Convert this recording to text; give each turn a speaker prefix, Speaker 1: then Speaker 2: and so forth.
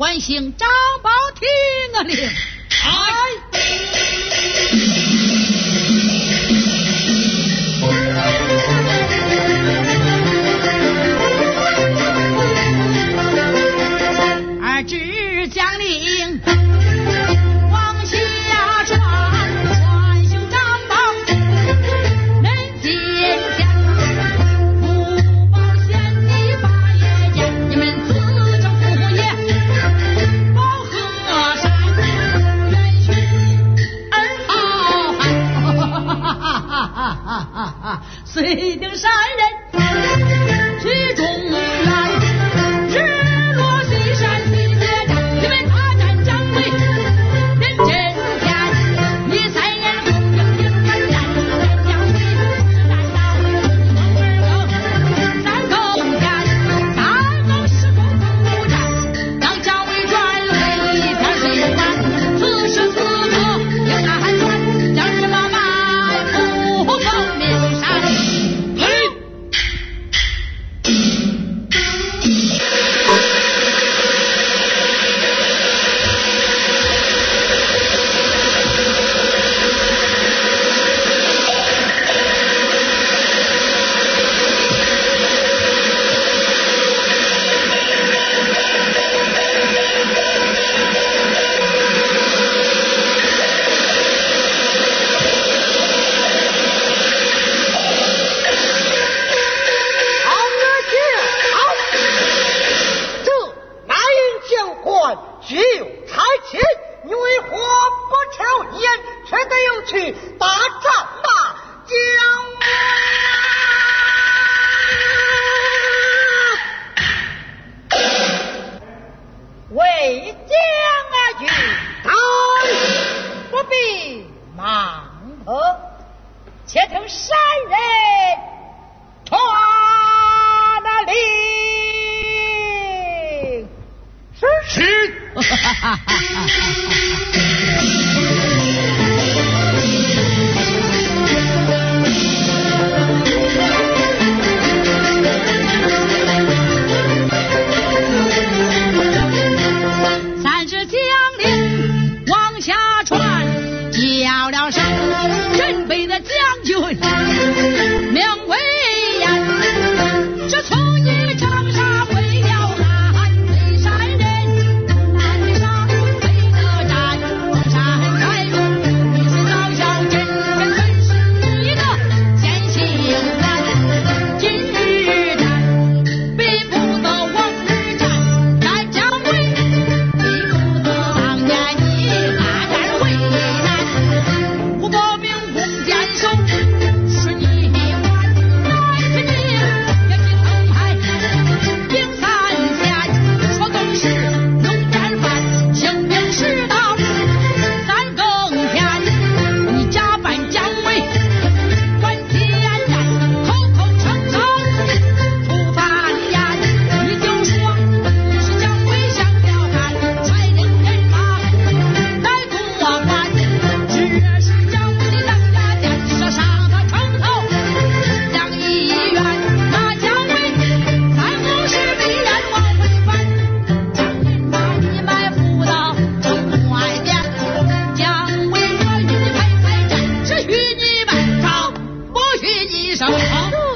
Speaker 1: 唤醒张宝听啊令，哎。
Speaker 2: 去打仗吧，将
Speaker 1: 我为将啊去当，不必忙和，且听山人传。漂亮。上米